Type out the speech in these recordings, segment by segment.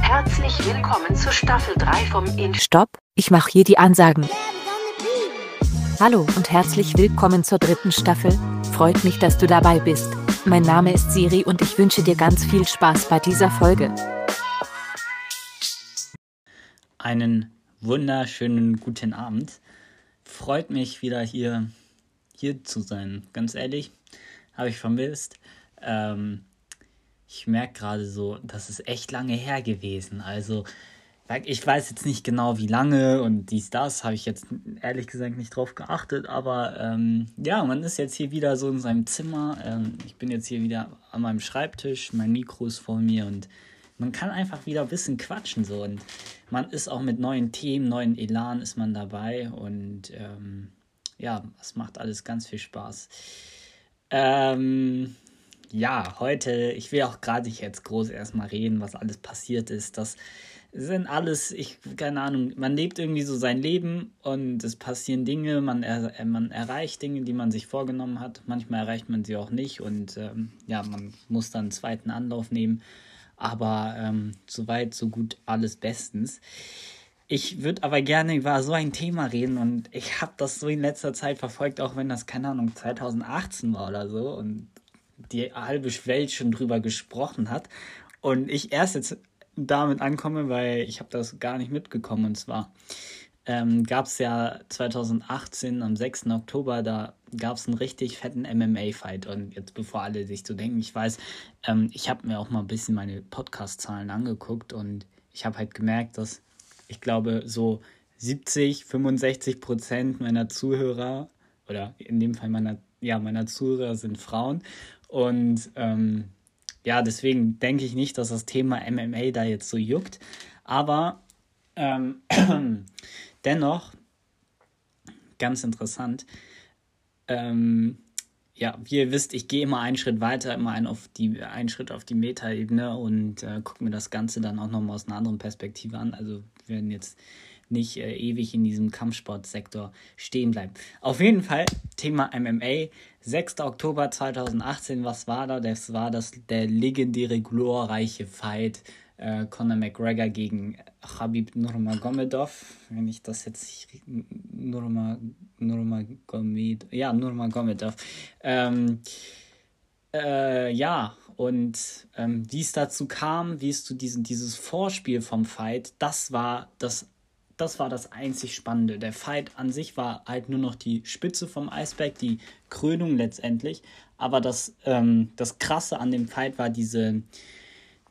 Herzlich willkommen zur Staffel 3 vom In Stopp, ich mache hier die Ansagen. Hallo und herzlich willkommen zur dritten Staffel. Freut mich, dass du dabei bist. Mein Name ist Siri und ich wünsche dir ganz viel Spaß bei dieser Folge. Einen wunderschönen guten Abend. Freut mich wieder hier, hier zu sein. Ganz ehrlich, habe ich vermisst. Ähm, ich merke gerade so, das ist echt lange her gewesen. Also ich weiß jetzt nicht genau, wie lange und dies, das, habe ich jetzt ehrlich gesagt nicht drauf geachtet, aber ähm, ja, man ist jetzt hier wieder so in seinem Zimmer. Ähm, ich bin jetzt hier wieder an meinem Schreibtisch, mein Mikro ist vor mir und man kann einfach wieder ein bisschen quatschen so und man ist auch mit neuen Themen, neuen Elan ist man dabei und ähm, ja, es macht alles ganz viel Spaß. Ähm, ja, heute, ich will auch gerade nicht jetzt groß erstmal reden, was alles passiert ist. Das sind alles, ich, keine Ahnung, man lebt irgendwie so sein Leben und es passieren Dinge, man, er, man erreicht Dinge, die man sich vorgenommen hat. Manchmal erreicht man sie auch nicht und ähm, ja, man muss dann einen zweiten Anlauf nehmen. Aber ähm, soweit, so gut, alles bestens. Ich würde aber gerne über so ein Thema reden und ich habe das so in letzter Zeit verfolgt, auch wenn das, keine Ahnung, 2018 war oder so und die halbe Welt schon drüber gesprochen hat. Und ich erst jetzt damit ankomme, weil ich habe das gar nicht mitgekommen. Und zwar ähm, gab es ja 2018 am 6. Oktober, da gab es einen richtig fetten MMA-Fight. Und jetzt, bevor alle sich so denken, ich weiß, ähm, ich habe mir auch mal ein bisschen meine Podcast-Zahlen angeguckt und ich habe halt gemerkt, dass ich glaube, so 70, 65 Prozent meiner Zuhörer oder in dem Fall meiner, ja, meiner Zuhörer sind Frauen. Und ähm, ja, deswegen denke ich nicht, dass das Thema MMA da jetzt so juckt. Aber ähm, dennoch, ganz interessant, ähm, ja, wie ihr wisst, ich gehe immer einen Schritt weiter, immer einen, auf die, einen Schritt auf die Metaebene und äh, gucke mir das Ganze dann auch nochmal aus einer anderen Perspektive an. Also wir werden jetzt nicht äh, ewig in diesem Kampfsportsektor stehen bleiben. Auf jeden Fall Thema MMA. 6. Oktober 2018, was war da? Das war das der legendäre glorreiche Fight äh, Conor McGregor gegen Khabib Nurmagomedov. Wenn ich das jetzt Nurma, Nurmagomedov, ja Nurmagomedov. Ähm, äh, ja, und ähm, wie es dazu kam, wie es zu diesem dieses Vorspiel vom Fight, das war das das war das einzig Spannende. Der Fight an sich war halt nur noch die Spitze vom Eisberg, die Krönung letztendlich. Aber das, ähm, das Krasse an dem Fight war diese,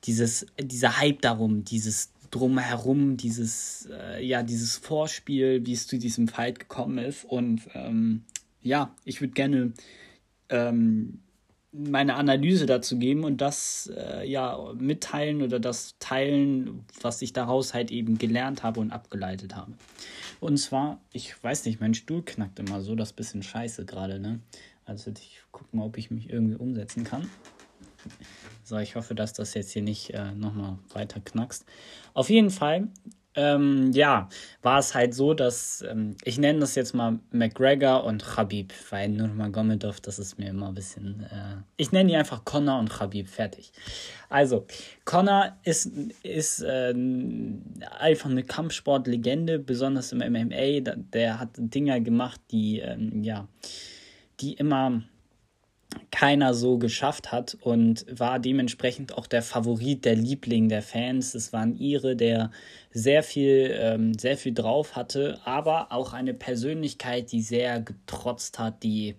dieses, dieser Hype darum, dieses Drumherum, dieses, äh, ja, dieses Vorspiel, wie es zu diesem Fight gekommen ist. Und ähm, ja, ich würde gerne ähm, meine Analyse dazu geben und das äh, ja mitteilen oder das teilen, was ich daraus halt eben gelernt habe und abgeleitet habe. Und zwar, ich weiß nicht, mein Stuhl knackt immer so, das ist ein bisschen scheiße gerade, ne? Also ich gucke mal, ob ich mich irgendwie umsetzen kann. So, ich hoffe, dass das jetzt hier nicht äh, nochmal weiter knackst. Auf jeden Fall ähm, ja, war es halt so, dass ähm, ich nenne das jetzt mal McGregor und Khabib, weil Nurmagomedov, das ist mir immer ein bisschen. Äh, ich nenne die einfach Connor und Khabib, fertig. Also, Connor ist, ist äh, einfach eine Kampfsportlegende, besonders im MMA. Der hat Dinger gemacht, die, ähm, ja, die immer keiner so geschafft hat und war dementsprechend auch der Favorit, der Liebling der Fans. Es war ein Ire, der sehr viel, ähm, sehr viel drauf hatte, aber auch eine Persönlichkeit, die sehr getrotzt hat, die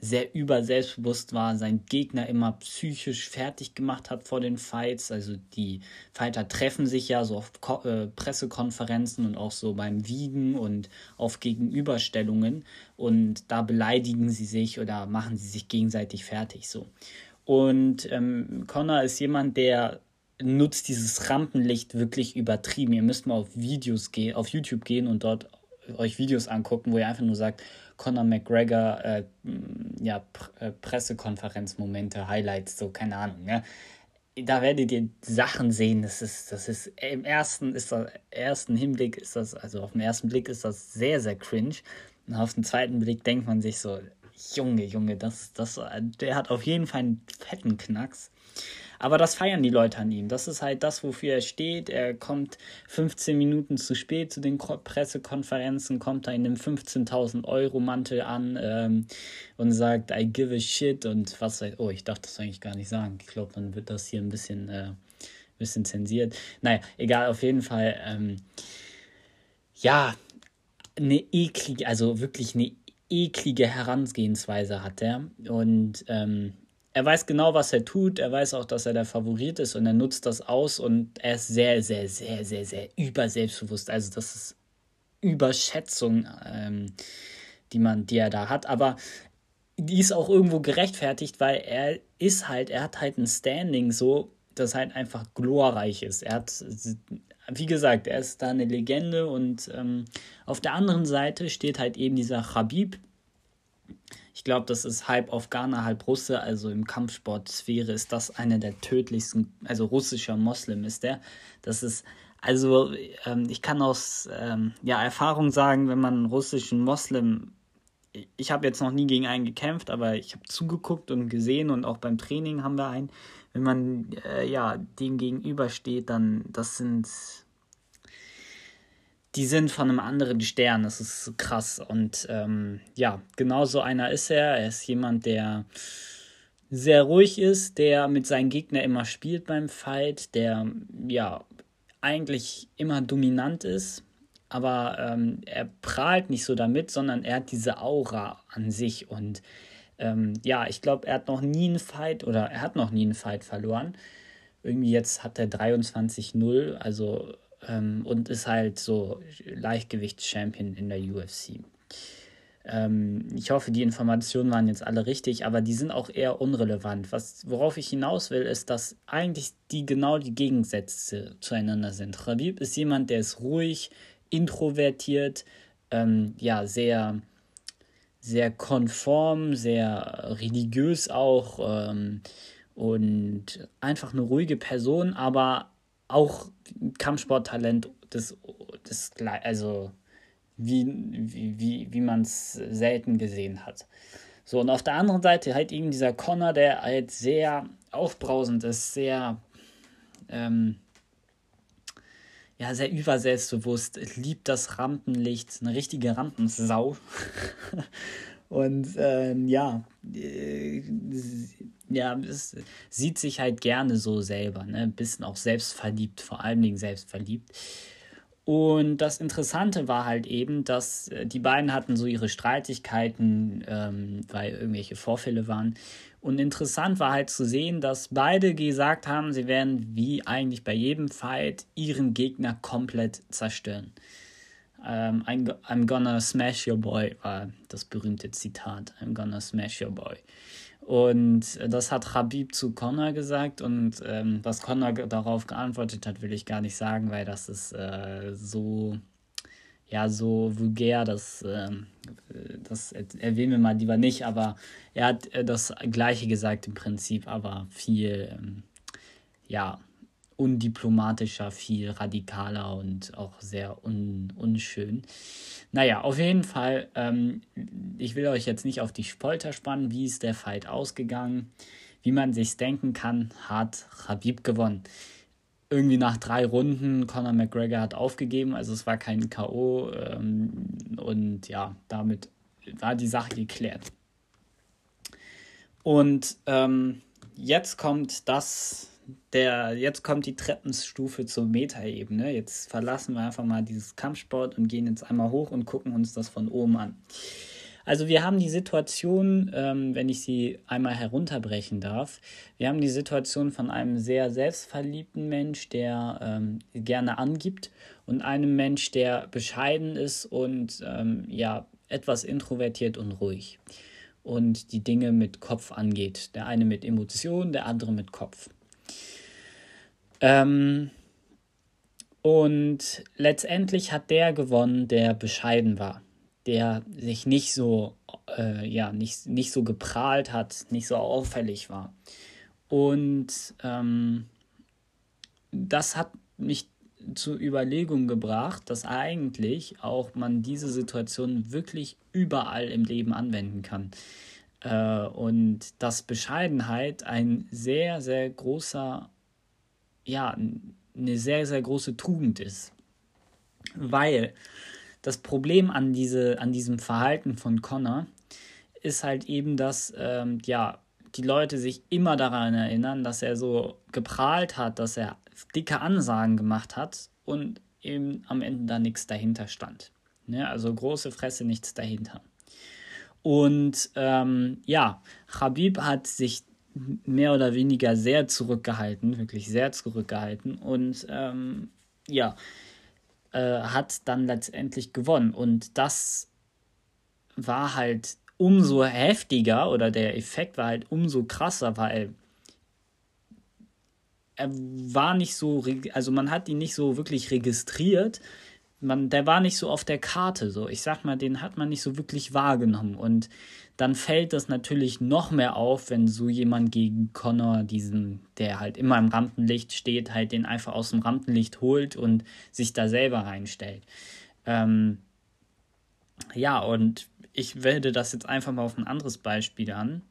sehr überselbstbewusst war, sein Gegner immer psychisch fertig gemacht hat vor den Fights. Also die Fighter treffen sich ja so auf Ko äh, Pressekonferenzen und auch so beim Wiegen und auf Gegenüberstellungen und da beleidigen sie sich oder machen sie sich gegenseitig fertig so. Und ähm, Connor ist jemand, der nutzt dieses Rampenlicht wirklich übertrieben. Ihr müsst mal auf Videos gehen, auf YouTube gehen und dort euch Videos angucken, wo ihr einfach nur sagt, Conor McGregor, äh, ja, äh, Pressekonferenzmomente, Highlights, so, keine Ahnung, ja. Da werdet ihr Sachen sehen, das ist, das ist, im ersten ist das, ersten Hinblick ist das, also auf den ersten Blick ist das sehr, sehr cringe. Und auf den zweiten Blick denkt man sich so, Junge, Junge, das, das, der hat auf jeden Fall einen fetten Knacks. Aber das feiern die Leute an ihm. Das ist halt das, wofür er steht. Er kommt 15 Minuten zu spät zu den Pressekonferenzen, kommt da in einem 15.000 Euro Mantel an ähm, und sagt, I give a shit und was Oh, ich darf das eigentlich gar nicht sagen. Ich glaube, dann wird das hier ein bisschen, äh, bisschen zensiert. Naja, egal, auf jeden Fall. Ähm, ja, eine eklige, also wirklich eine eklige Herangehensweise hat er. Und ähm, er weiß genau, was er tut. Er weiß auch, dass er der Favorit ist und er nutzt das aus und er ist sehr, sehr, sehr, sehr, sehr überselbstbewusst. Also das ist Überschätzung, ähm, die man, die er da hat. Aber die ist auch irgendwo gerechtfertigt, weil er ist halt, er hat halt ein Standing so, das halt einfach glorreich ist. Er hat, wie gesagt, er ist da eine Legende und ähm, auf der anderen Seite steht halt eben dieser Khabib, ich glaube, das ist halb Afghaner, halb Russe. Also im Kampfsportsphäre ist das einer der tödlichsten, also russischer Moslem ist der. Das ist, also ähm, ich kann aus ähm, ja, Erfahrung sagen, wenn man einen russischen Moslem, ich habe jetzt noch nie gegen einen gekämpft, aber ich habe zugeguckt und gesehen und auch beim Training haben wir einen. Wenn man äh, ja dem gegenübersteht, dann das sind die sind von einem anderen Stern. Das ist krass. Und ähm, ja, genau so einer ist er. Er ist jemand, der sehr ruhig ist, der mit seinen Gegnern immer spielt beim Fight, der ja eigentlich immer dominant ist, aber ähm, er prahlt nicht so damit, sondern er hat diese Aura an sich und ähm, ja, ich glaube, er hat noch nie einen Fight oder er hat noch nie einen Fight verloren. Irgendwie jetzt hat er 23-0, also ähm, und ist halt so Leichtgewichts-Champion in der UFC. Ähm, ich hoffe, die Informationen waren jetzt alle richtig, aber die sind auch eher unrelevant. Was, worauf ich hinaus will, ist, dass eigentlich die genau die Gegensätze zueinander sind. Khabib ist jemand, der ist ruhig, introvertiert, ähm, ja, sehr, sehr konform, sehr religiös auch ähm, und einfach eine ruhige Person, aber auch Kampfsporttalent des, des also wie, wie, wie man es selten gesehen hat. So, und auf der anderen Seite halt eben dieser Connor, der halt sehr aufbrausend ist, sehr, ähm, ja, sehr überselbstbewusst, liebt das Rampenlicht, eine richtige Rampensau. und ähm, ja, äh, ja, es sieht sich halt gerne so selber, ne? Ein bisschen auch selbstverliebt, vor allen Dingen selbstverliebt. Und das Interessante war halt eben, dass äh, die beiden hatten so ihre Streitigkeiten, ähm, weil irgendwelche Vorfälle waren. Und interessant war halt zu sehen, dass beide gesagt haben, sie werden wie eigentlich bei jedem Fight ihren Gegner komplett zerstören. Ähm, I'm, I'm gonna smash your boy war das berühmte Zitat. I'm gonna smash your boy. Und das hat Habib zu Connor gesagt und ähm, was Connor darauf geantwortet hat, will ich gar nicht sagen, weil das ist äh, so, ja, so vulgär, das, äh, das erwähnen wir mal lieber nicht, aber er hat äh, das Gleiche gesagt im Prinzip, aber viel, ähm, ja, undiplomatischer, viel radikaler und auch sehr un unschön. Naja, auf jeden Fall, ähm, ich will euch jetzt nicht auf die Spolter spannen, wie ist der Fight ausgegangen. Wie man sich denken kann, hat Habib gewonnen. Irgendwie nach drei Runden, Conor McGregor hat aufgegeben, also es war kein K.O. Ähm, und ja, damit war die Sache geklärt. Und ähm, jetzt kommt das, der, jetzt kommt die Treppenstufe zur Metaebene. Jetzt verlassen wir einfach mal dieses Kampfsport und gehen jetzt einmal hoch und gucken uns das von oben an. Also wir haben die Situation, ähm, wenn ich sie einmal herunterbrechen darf, wir haben die Situation von einem sehr selbstverliebten Mensch, der ähm, gerne angibt und einem Mensch, der bescheiden ist und ähm, ja etwas introvertiert und ruhig und die Dinge mit Kopf angeht. Der eine mit Emotionen, der andere mit Kopf. Ähm, und letztendlich hat der gewonnen, der bescheiden war, der sich nicht so, äh, ja, nicht, nicht so geprahlt hat, nicht so auffällig war. Und ähm, das hat mich zur Überlegung gebracht, dass eigentlich auch man diese Situation wirklich überall im Leben anwenden kann. Äh, und dass Bescheidenheit ein sehr, sehr großer, ja, eine sehr, sehr große Tugend ist. Weil das Problem an, diese, an diesem Verhalten von Connor ist halt eben, dass ähm, ja, die Leute sich immer daran erinnern, dass er so geprahlt hat, dass er dicke Ansagen gemacht hat und eben am Ende da nichts dahinter stand. Ne? Also große Fresse, nichts dahinter. Und ähm, ja, Habib hat sich mehr oder weniger sehr zurückgehalten, wirklich sehr zurückgehalten und ähm, ja, äh, hat dann letztendlich gewonnen. Und das war halt umso heftiger oder der Effekt war halt umso krasser, weil er war nicht so, also man hat ihn nicht so wirklich registriert, man, der war nicht so auf der Karte, so. Ich sag mal, den hat man nicht so wirklich wahrgenommen. Und dann fällt das natürlich noch mehr auf, wenn so jemand gegen Connor, diesen, der halt immer im Rampenlicht steht, halt den einfach aus dem Rampenlicht holt und sich da selber reinstellt. Ähm, ja, und ich werde das jetzt einfach mal auf ein anderes Beispiel an.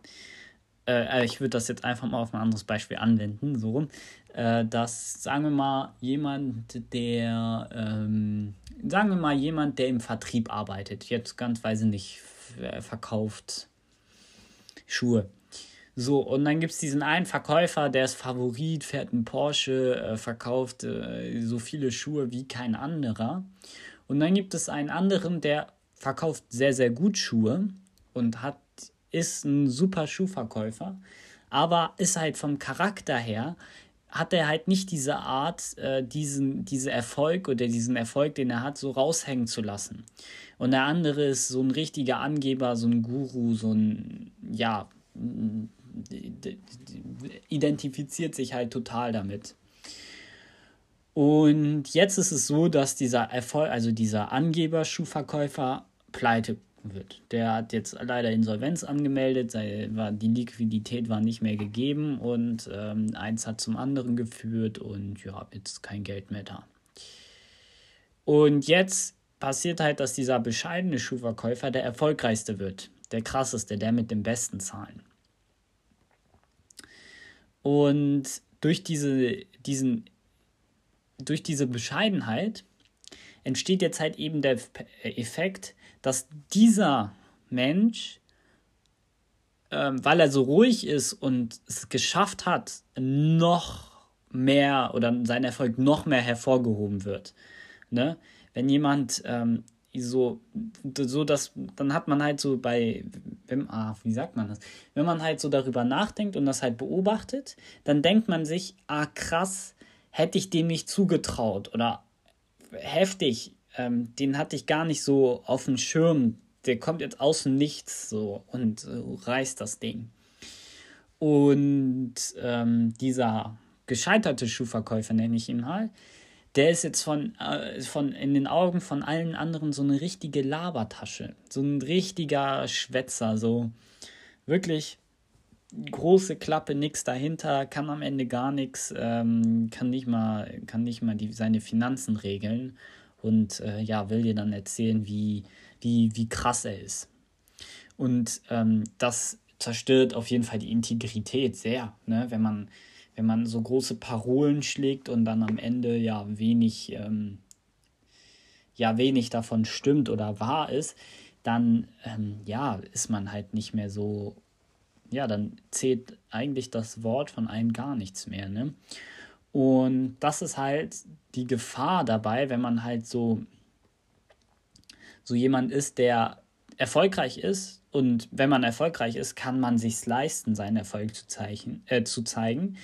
Äh, äh ich würde das jetzt einfach mal auf ein anderes Beispiel anwenden, so rum äh, dass, sagen wir mal, jemand, der, ähm, sagen wir mal, jemand, der im Vertrieb arbeitet, jetzt ganz weise nicht, verkauft Schuhe. So, und dann gibt es diesen einen Verkäufer, der ist Favorit, fährt einen Porsche, äh, verkauft äh, so viele Schuhe wie kein anderer. Und dann gibt es einen anderen, der verkauft sehr, sehr gut Schuhe und hat, ist ein super Schuhverkäufer, aber ist halt vom Charakter her hat er halt nicht diese Art, äh, diesen, diese Erfolg oder diesen Erfolg, den er hat, so raushängen zu lassen. Und der andere ist so ein richtiger Angeber, so ein Guru, so ein, ja, identifiziert sich halt total damit. Und jetzt ist es so, dass dieser Erfolg, also dieser Angeber-Schuhverkäufer pleite wird. Der hat jetzt leider Insolvenz angemeldet, sei, war, die Liquidität war nicht mehr gegeben und ähm, eins hat zum anderen geführt und ja, jetzt kein Geld mehr da. Und jetzt passiert halt, dass dieser bescheidene Schuhverkäufer der erfolgreichste wird, der krasseste, der mit den besten Zahlen. Und durch diese, diesen, durch diese Bescheidenheit entsteht jetzt halt eben der Effekt, dass dieser Mensch, ähm, weil er so ruhig ist und es geschafft hat, noch mehr oder sein Erfolg noch mehr hervorgehoben wird. Ne? Wenn jemand ähm, so, so dass, dann hat man halt so bei, wenn, ah, wie sagt man das? Wenn man halt so darüber nachdenkt und das halt beobachtet, dann denkt man sich, ah krass, hätte ich dem nicht zugetraut oder heftig, ähm, den hatte ich gar nicht so auf dem Schirm. Der kommt jetzt aus dem Nichts so und äh, reißt das Ding. Und ähm, dieser gescheiterte Schuhverkäufer, nenne ich ihn mal, der ist jetzt von, äh, von in den Augen von allen anderen so eine richtige Labertasche. So ein richtiger Schwätzer, so wirklich große Klappe, nichts dahinter, kann am Ende gar nichts, ähm, kann nicht mal, kann nicht mal die, seine Finanzen regeln und äh, ja, will dir dann erzählen, wie, wie, wie krass er ist. Und ähm, das zerstört auf jeden Fall die Integrität sehr, ne? wenn, man, wenn man so große Parolen schlägt und dann am Ende ja wenig, ähm, ja, wenig davon stimmt oder wahr ist, dann ähm, ja, ist man halt nicht mehr so, ja, dann zählt eigentlich das Wort von einem gar nichts mehr. Ne? Und das ist halt die Gefahr dabei, wenn man halt so, so jemand ist, der erfolgreich ist. Und wenn man erfolgreich ist, kann man sich leisten, seinen Erfolg zu, zeichen, äh, zu zeigen.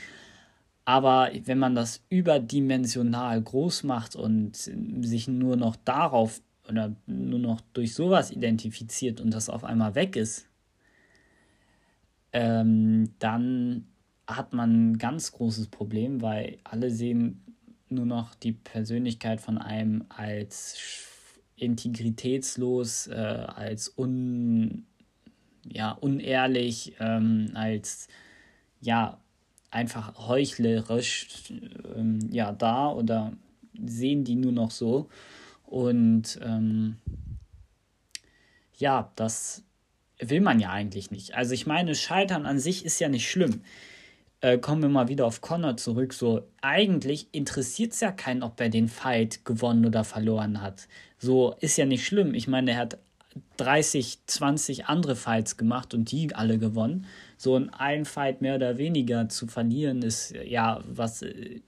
Aber wenn man das überdimensional groß macht und sich nur noch darauf oder nur noch durch sowas identifiziert und das auf einmal weg ist, ähm, dann hat man ein ganz großes Problem, weil alle sehen nur noch die Persönlichkeit von einem als integritätslos, äh, als un, ja, unehrlich, ähm, als ja, einfach heuchlerisch ähm, ja, da oder sehen die nur noch so. Und ähm, ja, das will man ja eigentlich nicht. Also ich meine, Scheitern an sich ist ja nicht schlimm. Äh, kommen wir mal wieder auf Connor zurück. So, eigentlich interessiert es ja keinen, ob er den Fight gewonnen oder verloren hat. So, ist ja nicht schlimm. Ich meine, er hat 30, 20 andere Fights gemacht und die alle gewonnen. So ein Fight mehr oder weniger zu verlieren, ist ja was äh,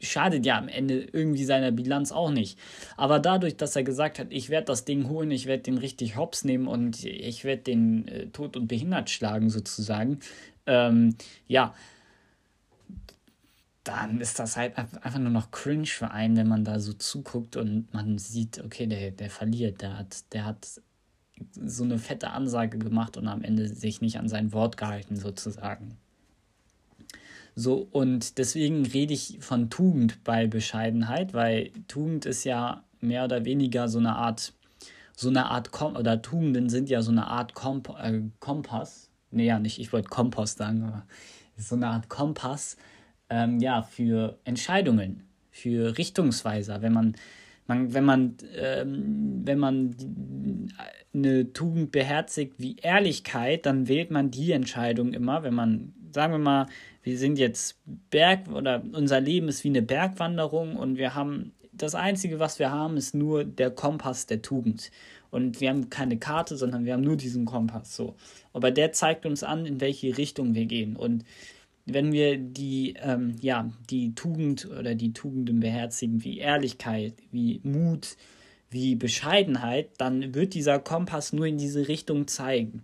schadet ja am Ende irgendwie seiner Bilanz auch nicht. Aber dadurch, dass er gesagt hat, ich werde das Ding holen, ich werde den richtig hops nehmen und ich werde den äh, tot und behindert schlagen sozusagen, ähm, ja, dann ist das halt einfach nur noch cringe für einen, wenn man da so zuguckt und man sieht, okay, der, der verliert, der hat, der hat so eine fette Ansage gemacht und am Ende sich nicht an sein Wort gehalten, sozusagen. So, und deswegen rede ich von Tugend bei Bescheidenheit, weil Tugend ist ja mehr oder weniger so eine Art, so eine Art, Kom oder Tugenden sind ja so eine Art Komp äh, Kompass. Nee, ja, nicht, ich wollte Kompost sagen, aber so eine Art Kompass, ähm, ja, für Entscheidungen, für Richtungsweiser, wenn man, man wenn man, ähm, wenn man eine Tugend beherzigt wie Ehrlichkeit, dann wählt man die Entscheidung immer, wenn man, sagen wir mal, wir sind jetzt Berg oder unser Leben ist wie eine Bergwanderung und wir haben das Einzige, was wir haben, ist nur der Kompass der Tugend. Und wir haben keine Karte, sondern wir haben nur diesen Kompass. So. Aber der zeigt uns an, in welche Richtung wir gehen. Und wenn wir die, ähm, ja, die Tugend oder die Tugenden beherzigen, wie Ehrlichkeit, wie Mut, wie Bescheidenheit, dann wird dieser Kompass nur in diese Richtung zeigen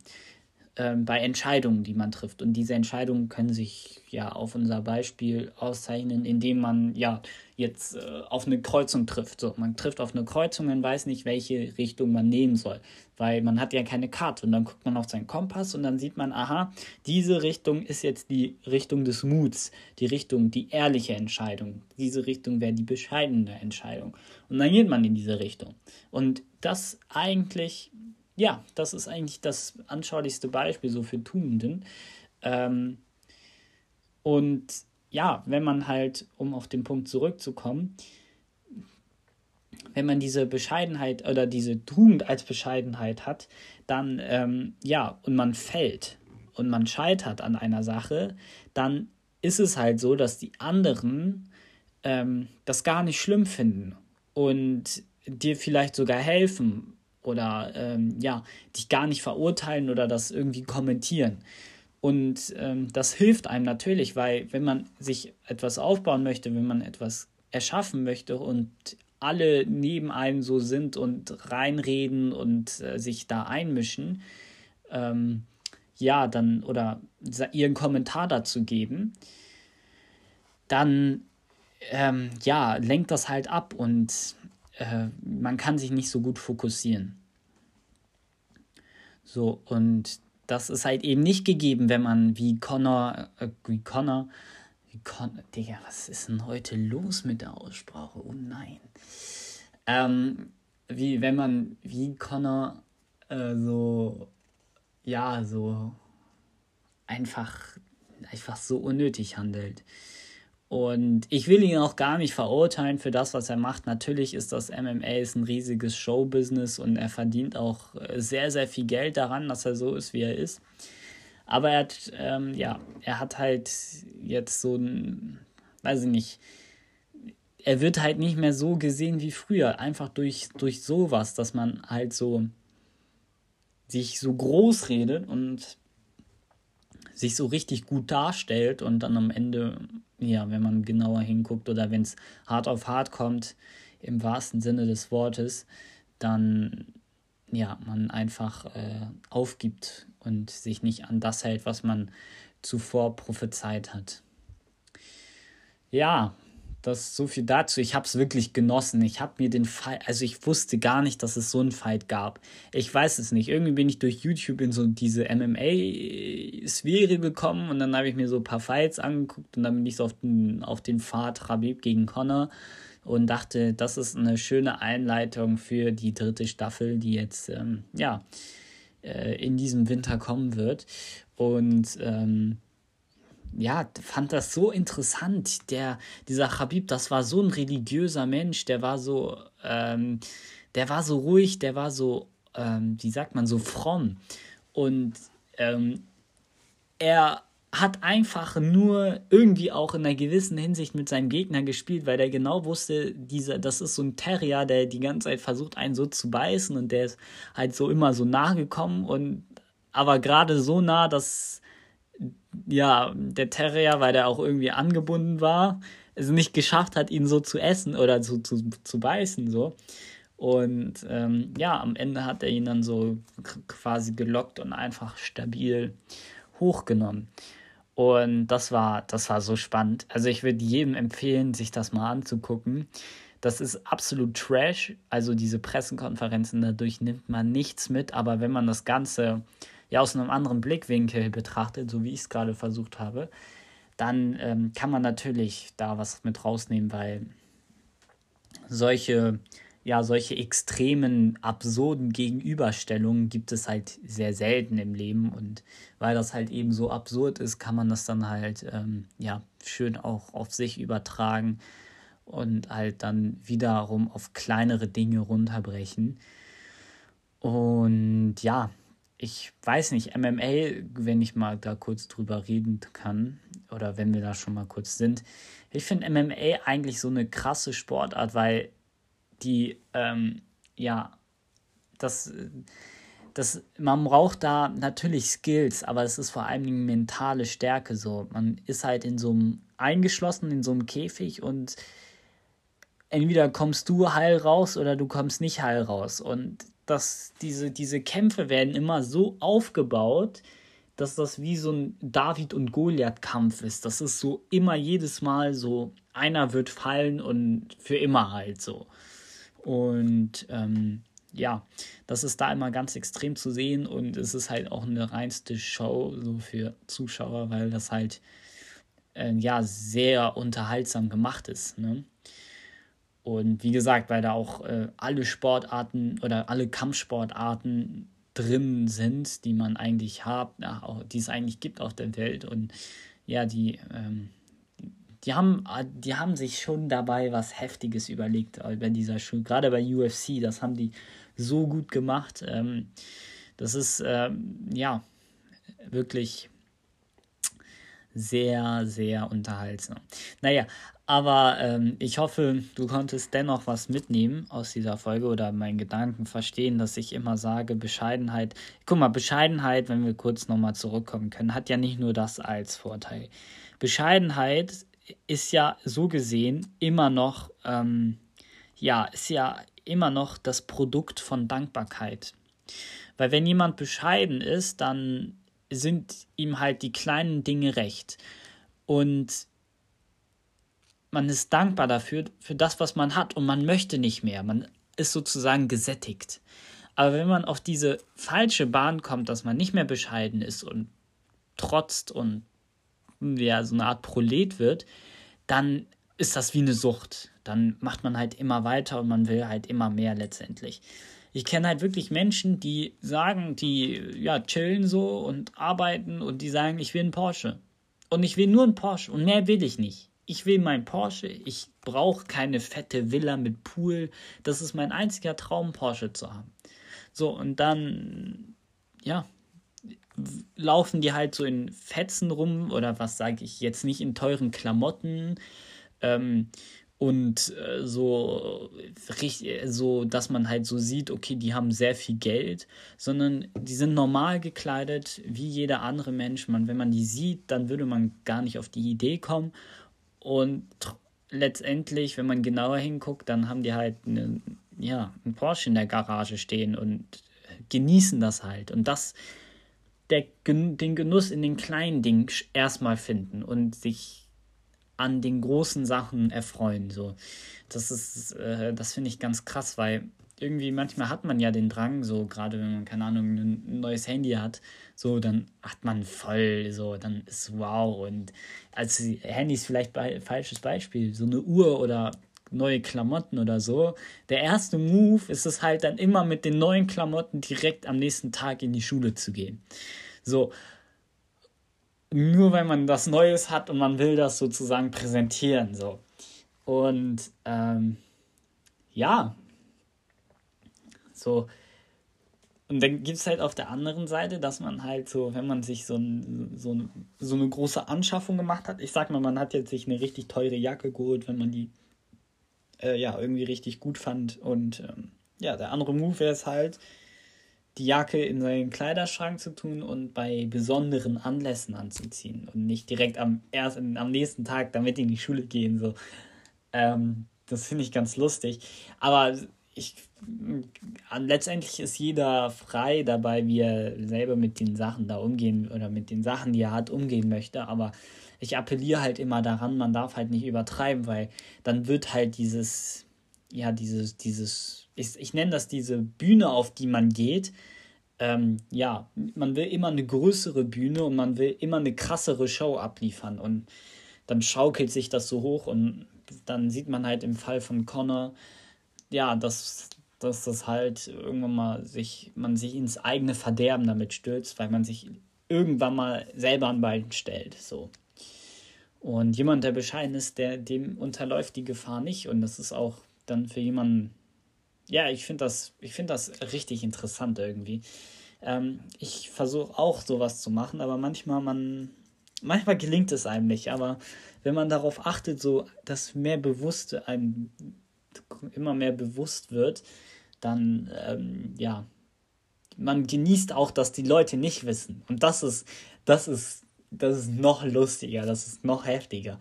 ähm, bei Entscheidungen, die man trifft. Und diese Entscheidungen können sich ja auf unser Beispiel auszeichnen, indem man ja jetzt äh, auf eine Kreuzung trifft. So, man trifft auf eine Kreuzung und weiß nicht, welche Richtung man nehmen soll, weil man hat ja keine Karte. Und dann guckt man auf seinen Kompass und dann sieht man, aha, diese Richtung ist jetzt die Richtung des Muts, die Richtung, die ehrliche Entscheidung. Diese Richtung wäre die bescheidene Entscheidung. Und dann geht man in diese Richtung. Und das eigentlich ja, das ist eigentlich das anschaulichste Beispiel so für Tugenden. Ähm, und ja, wenn man halt, um auf den Punkt zurückzukommen, wenn man diese Bescheidenheit oder diese Tugend als Bescheidenheit hat, dann ähm, ja, und man fällt und man scheitert an einer Sache, dann ist es halt so, dass die anderen ähm, das gar nicht schlimm finden und dir vielleicht sogar helfen, oder ähm, ja, dich gar nicht verurteilen oder das irgendwie kommentieren. Und ähm, das hilft einem natürlich, weil wenn man sich etwas aufbauen möchte, wenn man etwas erschaffen möchte und alle neben einem so sind und reinreden und äh, sich da einmischen, ähm, ja, dann oder ihren Kommentar dazu geben, dann ähm, ja, lenkt das halt ab und äh, man kann sich nicht so gut fokussieren. So, und das ist halt eben nicht gegeben, wenn man wie Connor, äh, wie Connor, wie Connor, Digga, was ist denn heute los mit der Aussprache? Oh nein. Ähm, wie, wenn man wie Connor äh, so, ja, so einfach, einfach so unnötig handelt. Und ich will ihn auch gar nicht verurteilen für das, was er macht. Natürlich ist das MMA ist ein riesiges Showbusiness und er verdient auch äh, sehr, sehr viel Geld daran, dass er so ist, wie er ist. Aber er hat, ähm, ja, er hat halt jetzt so ein, weiß ich nicht, er wird halt nicht mehr so gesehen wie früher. Einfach durch, durch sowas, dass man halt so sich so groß redet und sich so richtig gut darstellt und dann am Ende ja, wenn man genauer hinguckt oder wenn es hart auf hart kommt, im wahrsten Sinne des Wortes, dann ja, man einfach äh, aufgibt und sich nicht an das hält, was man zuvor prophezeit hat. Ja, das so viel dazu. Ich habe es wirklich genossen. Ich habe mir den Fight, also ich wusste gar nicht, dass es so einen Fight gab. Ich weiß es nicht. Irgendwie bin ich durch YouTube in so diese MMA-Sphäre gekommen und dann habe ich mir so ein paar Fights angeguckt und dann bin ich so auf den, auf den Pfad Rabib gegen Connor und dachte, das ist eine schöne Einleitung für die dritte Staffel, die jetzt, ähm, ja, äh, in diesem Winter kommen wird. Und, ähm, ja, fand das so interessant. Der, dieser Habib, das war so ein religiöser Mensch, der war so, ähm, der war so ruhig, der war so, ähm, wie sagt man, so fromm. Und ähm, er hat einfach nur irgendwie auch in einer gewissen Hinsicht mit seinem Gegner gespielt, weil der genau wusste, dieser, das ist so ein Terrier, der die ganze Zeit versucht, einen so zu beißen und der ist halt so immer so nah gekommen und aber gerade so nah, dass ja, der Terrier, weil der auch irgendwie angebunden war, es nicht geschafft hat, ihn so zu essen oder zu, zu, zu beißen, so. Und ähm, ja, am Ende hat er ihn dann so quasi gelockt und einfach stabil hochgenommen. Und das war, das war so spannend. Also ich würde jedem empfehlen, sich das mal anzugucken. Das ist absolut Trash. Also diese Pressekonferenzen, dadurch nimmt man nichts mit. Aber wenn man das Ganze ja aus einem anderen Blickwinkel betrachtet, so wie ich es gerade versucht habe, dann ähm, kann man natürlich da was mit rausnehmen, weil solche ja, solche extremen, absurden Gegenüberstellungen gibt es halt sehr selten im Leben. Und weil das halt eben so absurd ist, kann man das dann halt, ähm, ja, schön auch auf sich übertragen und halt dann wiederum auf kleinere Dinge runterbrechen. Und ja, ich weiß nicht, MMA, wenn ich mal da kurz drüber reden kann, oder wenn wir da schon mal kurz sind, ich finde MMA eigentlich so eine krasse Sportart, weil die, ähm, ja, das, das, man braucht da natürlich Skills, aber es ist vor allem eine mentale Stärke so. Man ist halt in so einem eingeschlossen, in so einem Käfig und entweder kommst du heil raus oder du kommst nicht heil raus. Und das, diese, diese Kämpfe werden immer so aufgebaut, dass das wie so ein David- und Goliath-Kampf ist. Das ist so immer jedes Mal so, einer wird fallen und für immer halt so. Und ähm, ja, das ist da immer ganz extrem zu sehen und es ist halt auch eine reinste Show so für Zuschauer, weil das halt äh, ja sehr unterhaltsam gemacht ist. Ne? Und wie gesagt, weil da auch äh, alle Sportarten oder alle Kampfsportarten drin sind, die man eigentlich hat, die es eigentlich gibt auf der Welt und ja, die ähm, die haben, die haben sich schon dabei was Heftiges überlegt äh, bei dieser Schule. Gerade bei UFC, das haben die so gut gemacht. Ähm, das ist, ähm, ja, wirklich sehr, sehr unterhaltsam. Naja, aber ähm, ich hoffe, du konntest dennoch was mitnehmen aus dieser Folge oder meinen Gedanken verstehen, dass ich immer sage, Bescheidenheit. Guck mal, Bescheidenheit, wenn wir kurz nochmal zurückkommen können, hat ja nicht nur das als Vorteil. Bescheidenheit ist ja so gesehen immer noch, ähm, ja, ist ja immer noch das Produkt von Dankbarkeit. Weil wenn jemand bescheiden ist, dann sind ihm halt die kleinen Dinge recht. Und man ist dankbar dafür, für das, was man hat und man möchte nicht mehr. Man ist sozusagen gesättigt. Aber wenn man auf diese falsche Bahn kommt, dass man nicht mehr bescheiden ist und trotzt und ja, so eine Art Prolet wird, dann ist das wie eine Sucht. Dann macht man halt immer weiter und man will halt immer mehr letztendlich. Ich kenne halt wirklich Menschen, die sagen, die ja chillen so und arbeiten und die sagen, ich will einen Porsche. Und ich will nur einen Porsche und mehr will ich nicht. Ich will meinen Porsche, ich brauche keine fette Villa mit Pool. Das ist mein einziger Traum, Porsche zu haben. So, und dann, ja, laufen die halt so in Fetzen rum oder was sage ich jetzt nicht in teuren Klamotten ähm, und äh, so richtig so dass man halt so sieht okay die haben sehr viel Geld sondern die sind normal gekleidet wie jeder andere Mensch man wenn man die sieht dann würde man gar nicht auf die Idee kommen und letztendlich wenn man genauer hinguckt dann haben die halt eine, ja ein Porsche in der Garage stehen und genießen das halt und das der, den Genuss in den kleinen Dingen erstmal finden und sich an den großen Sachen erfreuen. So. Das ist, äh, das finde ich ganz krass, weil irgendwie manchmal hat man ja den Drang, so gerade wenn man, keine Ahnung, ein neues Handy hat, so, dann hat man voll, so, dann ist wow. Und als Handy ist vielleicht ein falsches Beispiel, so eine Uhr oder neue Klamotten oder so. Der erste Move ist es halt dann immer mit den neuen Klamotten direkt am nächsten Tag in die Schule zu gehen. So. Nur weil man was Neues hat und man will das sozusagen präsentieren. So. Und ähm, ja. So. Und dann gibt es halt auf der anderen Seite, dass man halt so, wenn man sich so, ein, so, so eine große Anschaffung gemacht hat, ich sag mal, man hat jetzt sich eine richtig teure Jacke geholt, wenn man die äh, ja irgendwie richtig gut fand. Und ähm, ja, der andere Move wäre es halt, die Jacke in seinen Kleiderschrank zu tun und bei besonderen Anlässen anzuziehen und nicht direkt am, erst, am nächsten Tag damit in die Schule gehen. So. Ähm, das finde ich ganz lustig. Aber ich, letztendlich ist jeder frei dabei, wie er selber mit den Sachen da umgehen oder mit den Sachen, die er hat, umgehen möchte. Aber ich appelliere halt immer daran, man darf halt nicht übertreiben, weil dann wird halt dieses, ja, dieses, dieses, ich, ich nenne das diese Bühne, auf die man geht. Ähm, ja, man will immer eine größere Bühne und man will immer eine krassere Show abliefern und dann schaukelt sich das so hoch und dann sieht man halt im Fall von Connor, ja, dass, dass das halt irgendwann mal sich, man sich ins eigene Verderben damit stürzt, weil man sich irgendwann mal selber an Bein stellt. So. Und jemand, der bescheiden ist, der, dem unterläuft die Gefahr nicht. Und das ist auch dann für jemanden, ja, ich finde das, ich das richtig interessant irgendwie. Ähm, ich versuche auch sowas zu machen, aber manchmal man, manchmal gelingt es einem nicht. Aber wenn man darauf achtet, so dass mehr Bewusste einem immer mehr bewusst wird, dann ähm, ja, man genießt auch, dass die Leute nicht wissen. Und das ist, das ist, das ist noch lustiger, das ist noch heftiger.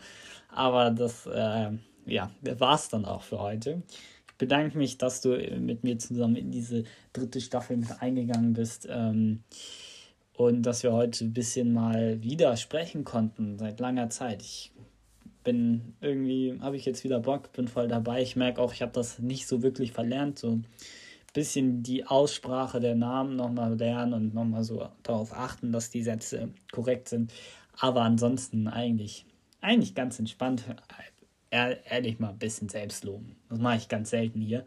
Aber das, äh, ja, war es dann auch für heute. Ich bedanke mich, dass du mit mir zusammen in diese dritte Staffel mit eingegangen bist. Ähm, und dass wir heute ein bisschen mal wieder sprechen konnten seit langer Zeit. Ich bin irgendwie, habe ich jetzt wieder Bock, bin voll dabei. Ich merke auch, ich habe das nicht so wirklich verlernt. So ein bisschen die Aussprache der Namen nochmal lernen und nochmal so darauf achten, dass die Sätze korrekt sind. Aber ansonsten eigentlich, eigentlich ganz entspannt. ehrlich mal ein bisschen selbst loben. Das mache ich ganz selten hier.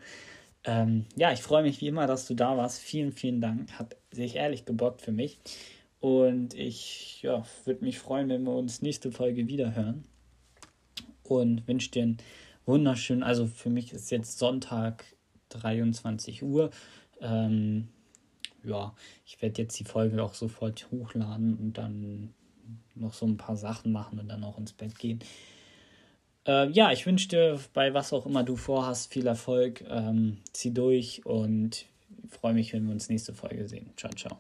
Ähm, ja, ich freue mich wie immer, dass du da warst. Vielen, vielen Dank. Hat sich ehrlich gebockt für mich. Und ich ja, würde mich freuen, wenn wir uns nächste Folge wieder hören und wünsche dir einen wunderschönen, also für mich ist jetzt Sonntag 23 Uhr. Ähm, ja, ich werde jetzt die Folge auch sofort hochladen und dann noch so ein paar Sachen machen und dann auch ins Bett gehen. Äh, ja, ich wünsche dir bei was auch immer du vorhast viel Erfolg. Ähm, zieh durch und freue mich, wenn wir uns nächste Folge sehen. Ciao, ciao.